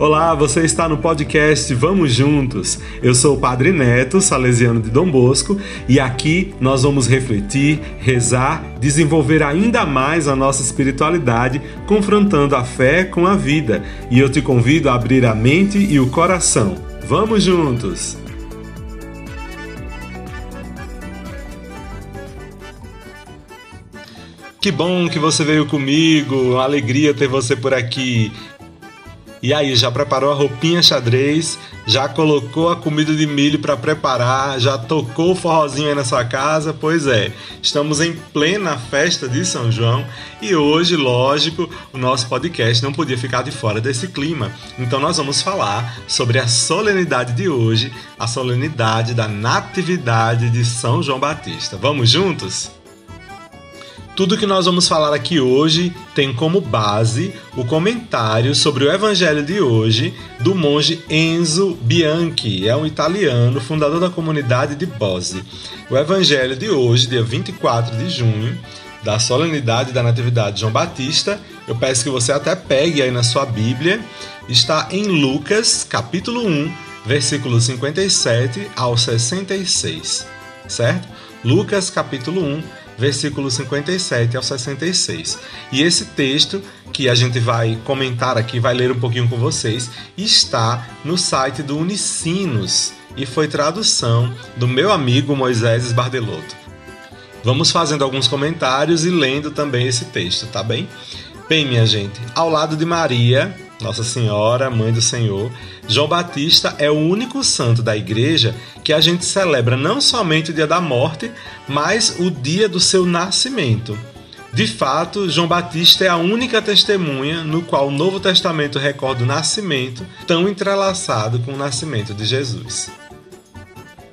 Olá, você está no podcast Vamos Juntos. Eu sou o Padre Neto, salesiano de Dom Bosco, e aqui nós vamos refletir, rezar, desenvolver ainda mais a nossa espiritualidade, confrontando a fé com a vida. E eu te convido a abrir a mente e o coração. Vamos juntos! Que bom que você veio comigo, uma alegria ter você por aqui. E aí, já preparou a roupinha xadrez? Já colocou a comida de milho para preparar? Já tocou o forrozinho aí na sua casa? Pois é, estamos em plena festa de São João e hoje, lógico, o nosso podcast não podia ficar de fora desse clima. Então nós vamos falar sobre a solenidade de hoje, a solenidade da Natividade de São João Batista. Vamos juntos? Tudo que nós vamos falar aqui hoje tem como base o comentário sobre o evangelho de hoje do monge Enzo Bianchi, é um italiano, fundador da comunidade de Bose. O evangelho de hoje, dia 24 de junho, da solenidade da Natividade de João Batista, eu peço que você até pegue aí na sua Bíblia, está em Lucas, capítulo 1, versículos 57 ao 66, certo? Lucas, capítulo 1, versículos 57 ao 66. E esse texto que a gente vai comentar aqui, vai ler um pouquinho com vocês, está no site do Unicinos e foi tradução do meu amigo Moisés Bardelotto. Vamos fazendo alguns comentários e lendo também esse texto, tá bem? Bem, minha gente, ao lado de Maria, nossa Senhora, Mãe do Senhor, João Batista é o único santo da igreja que a gente celebra não somente o dia da morte, mas o dia do seu nascimento. De fato, João Batista é a única testemunha no qual o Novo Testamento recorda o nascimento, tão entrelaçado com o nascimento de Jesus.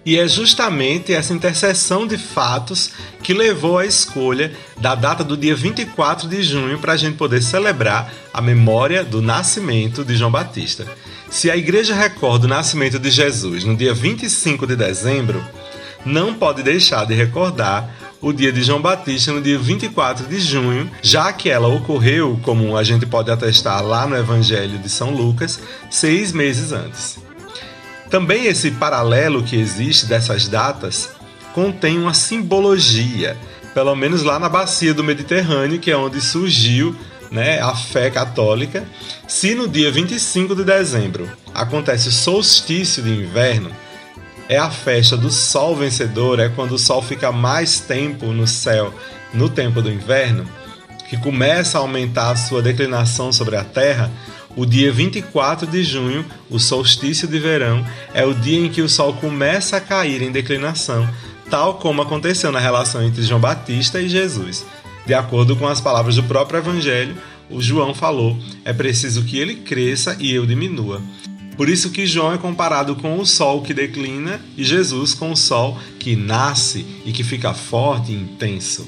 E é justamente essa interseção de fatos que levou à escolha da data do dia 24 de junho para a gente poder celebrar a memória do nascimento de João Batista. Se a igreja recorda o nascimento de Jesus no dia 25 de dezembro, não pode deixar de recordar o dia de João Batista no dia 24 de junho, já que ela ocorreu, como a gente pode atestar lá no Evangelho de São Lucas, seis meses antes. Também esse paralelo que existe dessas datas contém uma simbologia, pelo menos lá na bacia do Mediterrâneo, que é onde surgiu né, a fé católica. Se no dia 25 de dezembro acontece o solstício de inverno, é a festa do sol vencedor, é quando o sol fica mais tempo no céu no tempo do inverno, que começa a aumentar a sua declinação sobre a terra, o dia 24 de junho, o solstício de verão, é o dia em que o Sol começa a cair em declinação, tal como aconteceu na relação entre João Batista e Jesus. De acordo com as palavras do próprio Evangelho, o João falou: é preciso que ele cresça e eu diminua. Por isso que João é comparado com o sol que declina e Jesus com o sol que nasce e que fica forte e intenso.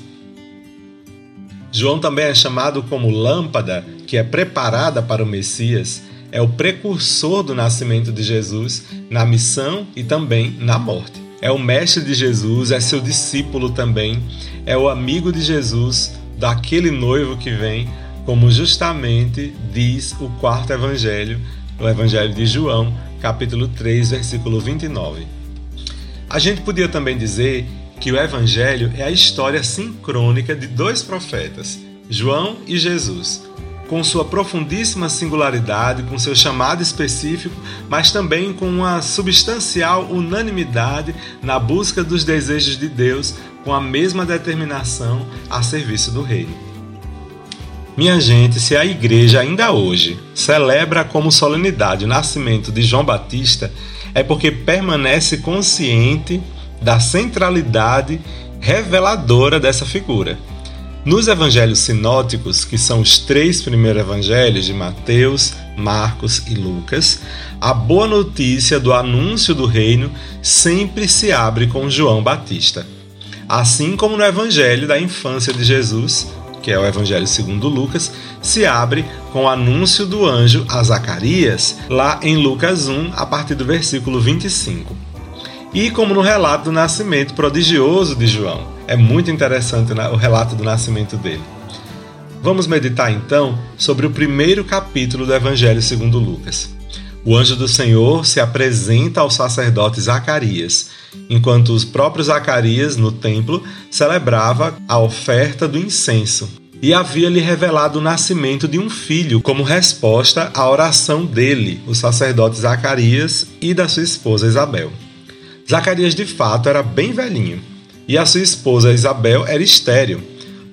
João também é chamado como lâmpada que é preparada para o Messias, é o precursor do nascimento de Jesus na missão e também na morte. É o mestre de Jesus, é seu discípulo também, é o amigo de Jesus, daquele noivo que vem, como justamente diz o quarto evangelho, o evangelho de João, capítulo 3, versículo 29. A gente podia também dizer que o Evangelho é a história sincrônica de dois profetas, João e Jesus, com sua profundíssima singularidade, com seu chamado específico, mas também com uma substancial unanimidade na busca dos desejos de Deus, com a mesma determinação a serviço do Reino. Minha gente, se a igreja ainda hoje celebra como solenidade o nascimento de João Batista, é porque permanece consciente da centralidade reveladora dessa figura. Nos evangelhos sinóticos, que são os três primeiros evangelhos de Mateus, Marcos e Lucas, a boa notícia do anúncio do reino sempre se abre com João Batista. Assim como no evangelho da infância de Jesus, que é o evangelho segundo Lucas, se abre com o anúncio do anjo a Zacarias, lá em Lucas 1, a partir do versículo 25 e como no relato do nascimento prodigioso de João. É muito interessante o relato do nascimento dele. Vamos meditar então sobre o primeiro capítulo do Evangelho segundo Lucas. O anjo do Senhor se apresenta ao sacerdote Zacarias, enquanto os próprios Zacarias, no templo, celebrava a oferta do incenso. E havia-lhe revelado o nascimento de um filho, como resposta à oração dele, o sacerdote Zacarias, e da sua esposa Isabel. Zacarias, de fato, era bem velhinho, e a sua esposa Isabel era estéril.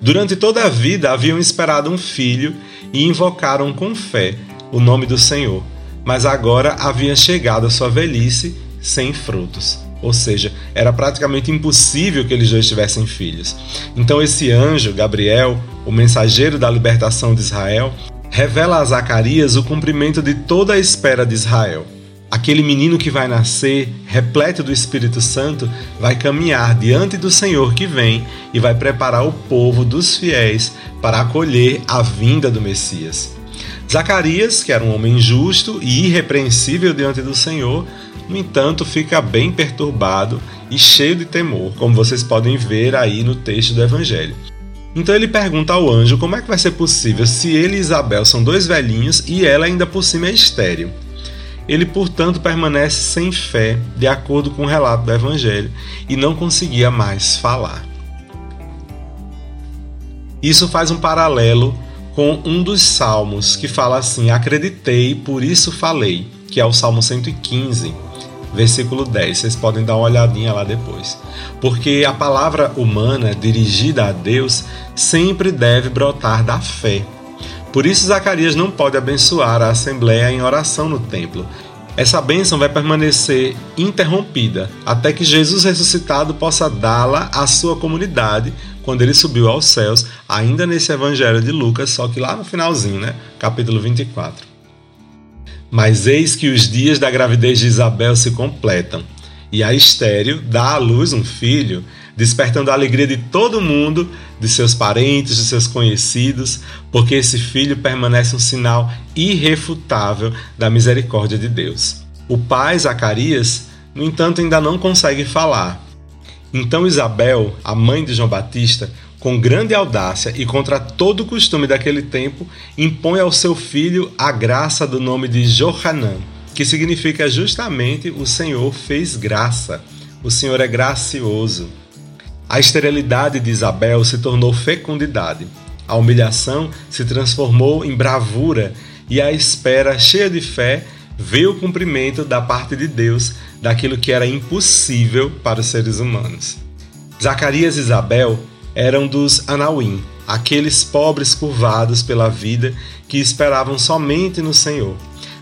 Durante toda a vida haviam esperado um filho e invocaram com fé o nome do Senhor mas agora havia chegado a sua velhice sem frutos. Ou seja, era praticamente impossível que eles dois tivessem filhos. Então, esse anjo, Gabriel, o mensageiro da libertação de Israel, revela a Zacarias o cumprimento de toda a espera de Israel. Aquele menino que vai nascer, repleto do Espírito Santo, vai caminhar diante do Senhor que vem e vai preparar o povo dos fiéis para acolher a vinda do Messias. Zacarias, que era um homem justo e irrepreensível diante do Senhor, no entanto, fica bem perturbado e cheio de temor, como vocês podem ver aí no texto do Evangelho. Então ele pergunta ao anjo como é que vai ser possível se ele e Isabel são dois velhinhos e ela ainda por cima é estéril. Ele, portanto, permanece sem fé, de acordo com o relato do Evangelho, e não conseguia mais falar. Isso faz um paralelo com um dos salmos que fala assim: Acreditei, por isso falei, que é o Salmo 115, versículo 10. Vocês podem dar uma olhadinha lá depois. Porque a palavra humana dirigida a Deus sempre deve brotar da fé. Por isso, Zacarias não pode abençoar a assembleia em oração no templo. Essa bênção vai permanecer interrompida até que Jesus ressuscitado possa dá-la à sua comunidade quando ele subiu aos céus, ainda nesse evangelho de Lucas, só que lá no finalzinho, né? Capítulo 24. Mas eis que os dias da gravidez de Isabel se completam, e a estéreo dá à luz um filho, despertando a alegria de todo mundo, de seus parentes, de seus conhecidos, porque esse filho permanece um sinal irrefutável da misericórdia de Deus. O pai Zacarias, no entanto, ainda não consegue falar, então Isabel, a mãe de João Batista, com grande audácia e contra todo o costume daquele tempo, impõe ao seu filho a graça do nome de Johanan, que significa justamente o Senhor fez graça. O Senhor é gracioso. A esterilidade de Isabel se tornou fecundidade. A humilhação se transformou em bravura e a espera, cheia de fé, vê o cumprimento da parte de Deus daquilo que era impossível para os seres humanos. Zacarias e Isabel eram dos Anauim, aqueles pobres curvados pela vida que esperavam somente no Senhor.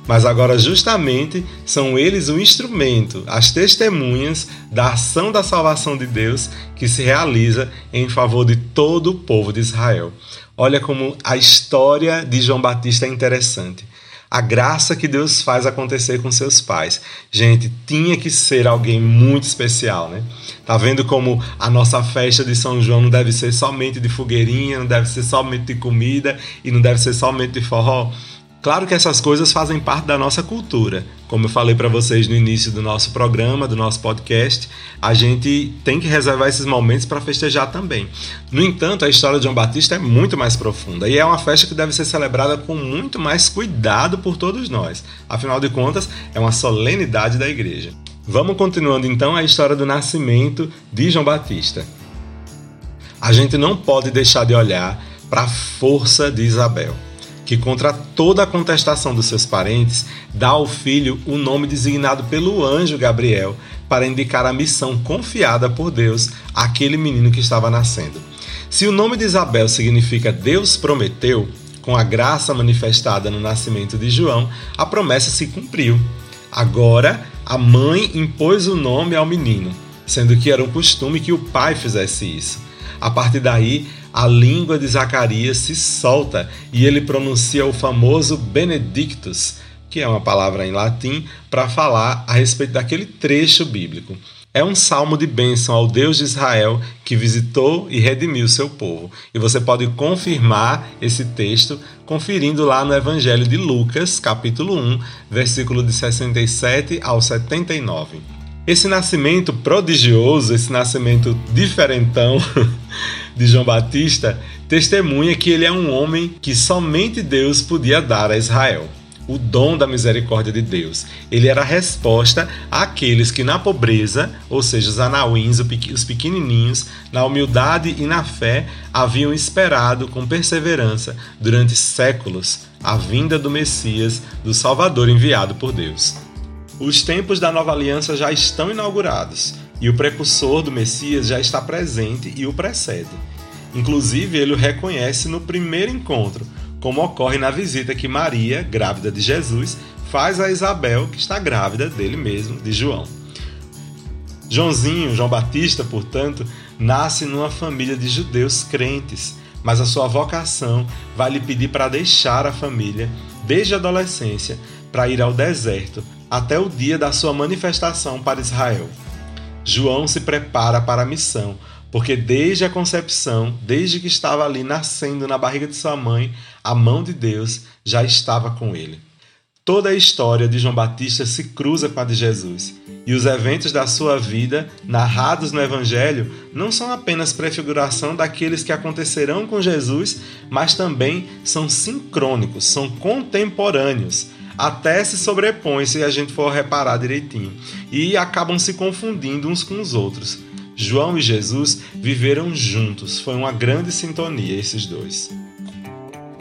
Mas agora, justamente, são eles o instrumento, as testemunhas da ação da salvação de Deus que se realiza em favor de todo o povo de Israel. Olha como a história de João Batista é interessante a graça que Deus faz acontecer com seus pais. Gente, tinha que ser alguém muito especial, né? Tá vendo como a nossa festa de São João não deve ser somente de fogueirinha, não deve ser somente de comida e não deve ser somente de forró? Claro que essas coisas fazem parte da nossa cultura. Como eu falei para vocês no início do nosso programa, do nosso podcast, a gente tem que reservar esses momentos para festejar também. No entanto, a história de João Batista é muito mais profunda e é uma festa que deve ser celebrada com muito mais cuidado por todos nós. Afinal de contas, é uma solenidade da igreja. Vamos continuando então a história do nascimento de João Batista. A gente não pode deixar de olhar para a força de Isabel que, contra toda a contestação dos seus parentes, dá ao filho o nome designado pelo anjo Gabriel para indicar a missão confiada por Deus àquele menino que estava nascendo. Se o nome de Isabel significa Deus prometeu, com a graça manifestada no nascimento de João, a promessa se cumpriu. Agora, a mãe impôs o nome ao menino, sendo que era um costume que o pai fizesse isso. A partir daí, a língua de Zacarias se solta e ele pronuncia o famoso Benedictus, que é uma palavra em latim para falar a respeito daquele trecho bíblico. É um salmo de bênção ao Deus de Israel que visitou e redimiu seu povo. E você pode confirmar esse texto conferindo lá no Evangelho de Lucas, capítulo 1, versículo de 67 ao 79. Esse nascimento prodigioso, esse nascimento diferentão de João Batista, testemunha que ele é um homem que somente Deus podia dar a Israel. o dom da misericórdia de Deus. Ele era a resposta àqueles que na pobreza, ou seja, os anauins, os pequenininhos, na humildade e na fé, haviam esperado com perseverança durante séculos a vinda do Messias, do Salvador enviado por Deus. Os tempos da nova aliança já estão inaugurados e o precursor do Messias já está presente e o precede. Inclusive, ele o reconhece no primeiro encontro, como ocorre na visita que Maria, grávida de Jesus, faz a Isabel, que está grávida dele mesmo, de João. Joãozinho, João Batista, portanto, nasce numa família de judeus crentes, mas a sua vocação vai lhe pedir para deixar a família desde a adolescência para ir ao deserto até o dia da sua manifestação para Israel. João se prepara para a missão, porque desde a concepção, desde que estava ali nascendo na barriga de sua mãe, a mão de Deus já estava com ele. Toda a história de João Batista se cruza com a de Jesus, e os eventos da sua vida, narrados no Evangelho, não são apenas prefiguração daqueles que acontecerão com Jesus, mas também são sincrônicos, são contemporâneos, até se sobrepõem se a gente for reparar direitinho, e acabam se confundindo uns com os outros. João e Jesus viveram juntos, foi uma grande sintonia esses dois.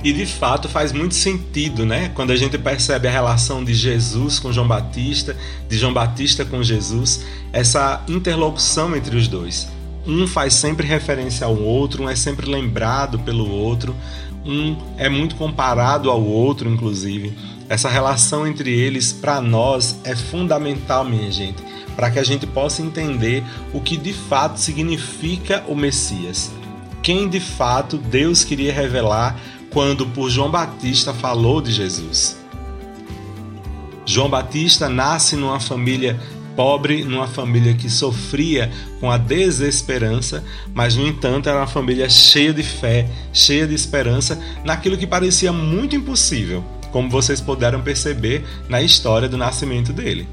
E de fato faz muito sentido, né? Quando a gente percebe a relação de Jesus com João Batista, de João Batista com Jesus, essa interlocução entre os dois. Um faz sempre referência ao outro, um é sempre lembrado pelo outro, um é muito comparado ao outro, inclusive. Essa relação entre eles, para nós, é fundamental, minha gente para que a gente possa entender o que de fato significa o Messias. Quem de fato Deus queria revelar quando por João Batista falou de Jesus. João Batista nasce numa família pobre, numa família que sofria com a desesperança, mas no entanto era uma família cheia de fé, cheia de esperança naquilo que parecia muito impossível, como vocês puderam perceber na história do nascimento dele.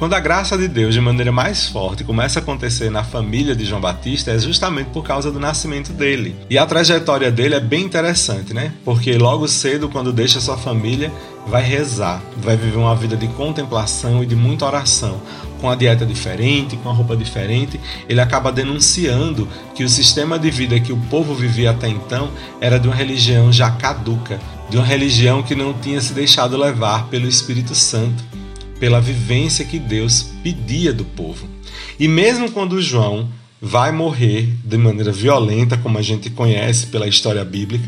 Quando a graça de Deus, de maneira mais forte, começa a acontecer na família de João Batista, é justamente por causa do nascimento dele. E a trajetória dele é bem interessante, né? Porque logo cedo, quando deixa sua família, vai rezar, vai viver uma vida de contemplação e de muita oração. Com a dieta diferente, com a roupa diferente, ele acaba denunciando que o sistema de vida que o povo vivia até então era de uma religião já caduca, de uma religião que não tinha se deixado levar pelo Espírito Santo pela vivência que Deus pedia do povo. E mesmo quando João vai morrer de maneira violenta, como a gente conhece pela história bíblica,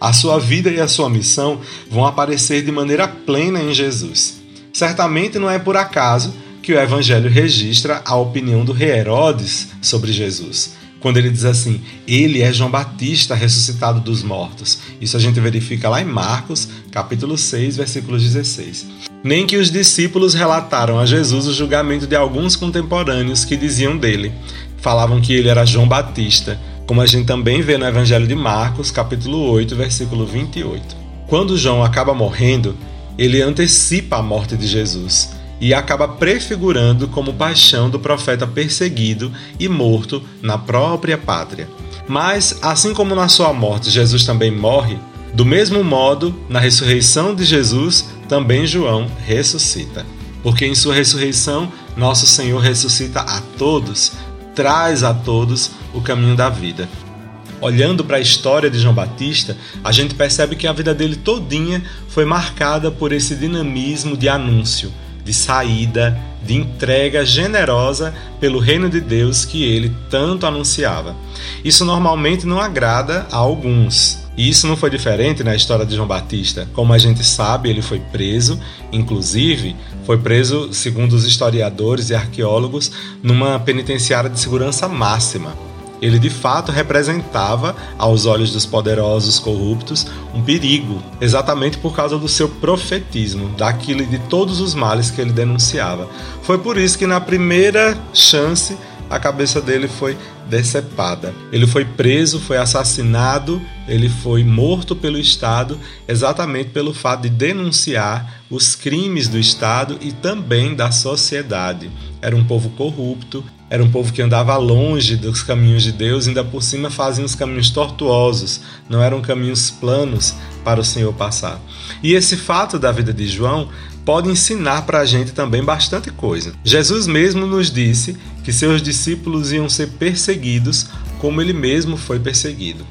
a sua vida e a sua missão vão aparecer de maneira plena em Jesus. Certamente não é por acaso que o Evangelho registra a opinião do rei Herodes sobre Jesus quando ele diz assim: Ele é João Batista ressuscitado dos mortos. Isso a gente verifica lá em Marcos, capítulo 6, versículo 16. Nem que os discípulos relataram a Jesus o julgamento de alguns contemporâneos que diziam dele. Falavam que ele era João Batista, como a gente também vê no Evangelho de Marcos, capítulo 8, versículo 28. Quando João acaba morrendo, ele antecipa a morte de Jesus e acaba prefigurando como paixão do profeta perseguido e morto na própria pátria. Mas, assim como na sua morte Jesus também morre, do mesmo modo, na ressurreição de Jesus, também João ressuscita. Porque em sua ressurreição, nosso Senhor ressuscita a todos, traz a todos o caminho da vida. Olhando para a história de João Batista, a gente percebe que a vida dele todinha foi marcada por esse dinamismo de anúncio, de saída, de entrega generosa pelo reino de Deus que ele tanto anunciava. Isso normalmente não agrada a alguns. E isso não foi diferente na história de João Batista. Como a gente sabe, ele foi preso, inclusive foi preso, segundo os historiadores e arqueólogos, numa penitenciária de segurança máxima ele de fato representava, aos olhos dos poderosos corruptos, um perigo, exatamente por causa do seu profetismo, daquilo de todos os males que ele denunciava. Foi por isso que na primeira chance a cabeça dele foi decepada. Ele foi preso, foi assassinado, ele foi morto pelo Estado, exatamente pelo fato de denunciar os crimes do Estado e também da sociedade. Era um povo corrupto, era um povo que andava longe dos caminhos de Deus, ainda por cima faziam os caminhos tortuosos, não eram caminhos planos para o Senhor passar. E esse fato da vida de João pode ensinar para a gente também bastante coisa. Jesus mesmo nos disse que seus discípulos iam ser perseguidos como ele mesmo foi perseguido.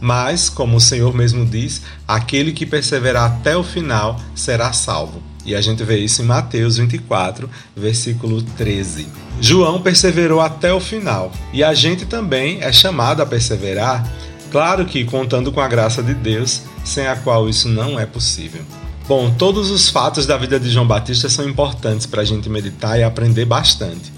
Mas, como o Senhor mesmo diz, aquele que perseverar até o final será salvo. E a gente vê isso em Mateus 24, versículo 13. João perseverou até o final, e a gente também é chamado a perseverar, claro que contando com a graça de Deus, sem a qual isso não é possível. Bom, todos os fatos da vida de João Batista são importantes para a gente meditar e aprender bastante.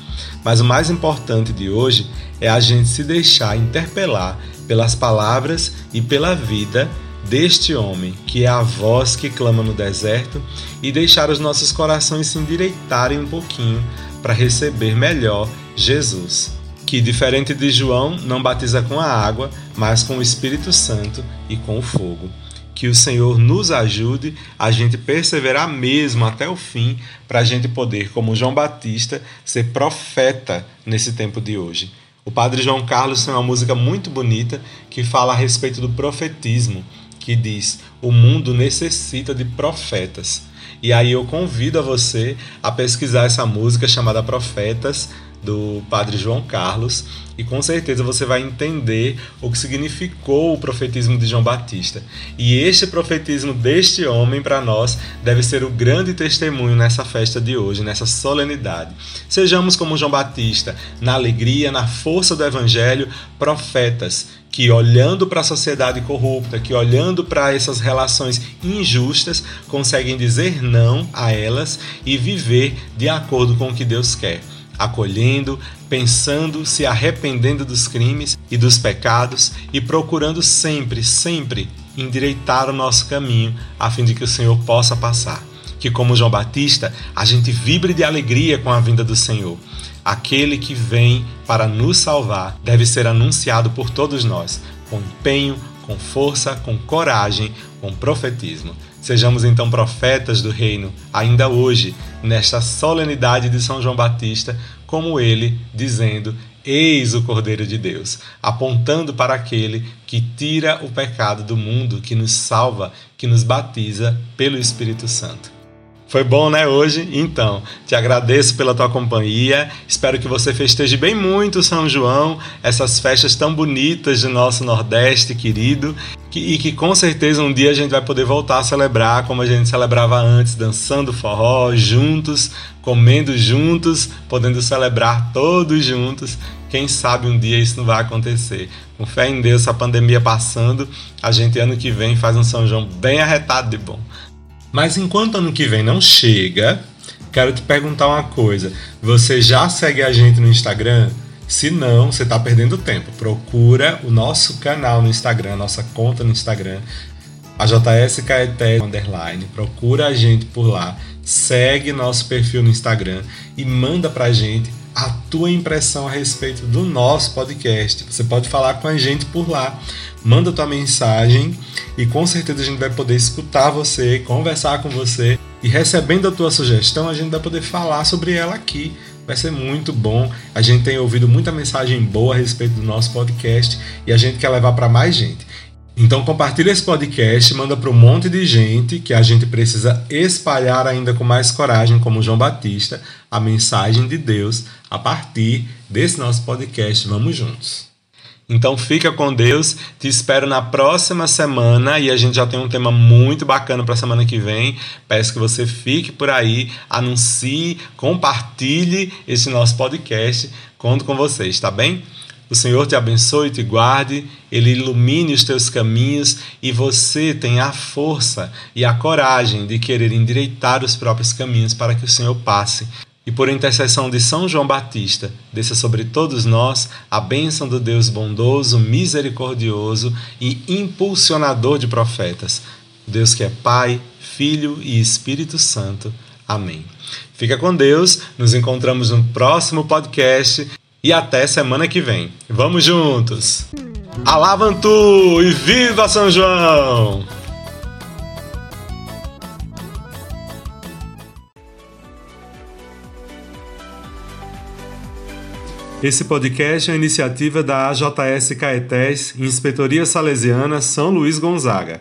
Mas o mais importante de hoje é a gente se deixar interpelar pelas palavras e pela vida deste homem, que é a voz que clama no deserto, e deixar os nossos corações se endireitarem um pouquinho para receber melhor Jesus, que, diferente de João, não batiza com a água, mas com o Espírito Santo e com o fogo. Que o Senhor nos ajude a gente perseverar mesmo até o fim, para a gente poder, como João Batista, ser profeta nesse tempo de hoje. O Padre João Carlos tem uma música muito bonita que fala a respeito do profetismo, que diz: O mundo necessita de profetas. E aí eu convido a você a pesquisar essa música chamada Profetas do Padre João Carlos e com certeza você vai entender o que significou o profetismo de João Batista. E este profetismo deste homem para nós deve ser o grande testemunho nessa festa de hoje, nessa solenidade. Sejamos como João Batista, na alegria, na força do evangelho, profetas que olhando para a sociedade corrupta, que olhando para essas relações injustas, conseguem dizer não a elas e viver de acordo com o que Deus quer acolhendo, pensando, se arrependendo dos crimes e dos pecados e procurando sempre, sempre endireitar o nosso caminho a fim de que o Senhor possa passar. Que, como João Batista, a gente vibre de alegria com a vinda do Senhor. Aquele que vem para nos salvar deve ser anunciado por todos nós, com empenho, com força, com coragem, com profetismo. Sejamos então profetas do reino, ainda hoje, nesta solenidade de São João Batista, como ele, dizendo: Eis o Cordeiro de Deus, apontando para aquele que tira o pecado do mundo, que nos salva, que nos batiza pelo Espírito Santo. Foi bom, né, hoje? Então, te agradeço pela tua companhia. Espero que você festeje bem muito São João, essas festas tão bonitas do nosso Nordeste querido, e que com certeza um dia a gente vai poder voltar a celebrar como a gente celebrava antes, dançando forró juntos, comendo juntos, podendo celebrar todos juntos. Quem sabe um dia isso não vai acontecer. Com fé em Deus, a pandemia passando, a gente ano que vem faz um São João bem arretado de bom. Mas enquanto ano que vem não chega, quero te perguntar uma coisa. Você já segue a gente no Instagram? Se não, você está perdendo tempo. Procura o nosso canal no Instagram, nossa conta no Instagram, a JS Caeté Underline. Procura a gente por lá, segue nosso perfil no Instagram e manda pra gente a tua impressão a respeito do nosso podcast. Você pode falar com a gente por lá. Manda tua mensagem e com certeza a gente vai poder escutar você, conversar com você e recebendo a tua sugestão, a gente vai poder falar sobre ela aqui. Vai ser muito bom. A gente tem ouvido muita mensagem boa a respeito do nosso podcast e a gente quer levar para mais gente. Então compartilha esse podcast, manda para um monte de gente que a gente precisa espalhar ainda com mais coragem, como João Batista, a mensagem de Deus a partir desse nosso podcast. Vamos juntos. Então fica com Deus, te espero na próxima semana e a gente já tem um tema muito bacana para a semana que vem. Peço que você fique por aí, anuncie, compartilhe esse nosso podcast. Conto com vocês, tá bem? O Senhor te abençoe e te guarde, Ele ilumine os teus caminhos e você tenha a força e a coragem de querer endireitar os próprios caminhos para que o Senhor passe. E por intercessão de São João Batista, desça sobre todos nós a bênção do Deus bondoso, misericordioso e impulsionador de profetas. Deus que é Pai, Filho e Espírito Santo. Amém. Fica com Deus, nos encontramos no próximo podcast e até semana que vem. Vamos juntos! Alavantu e viva São João! Esse podcast é iniciativa da AJS Caetés, Inspetoria Salesiana São Luís Gonzaga.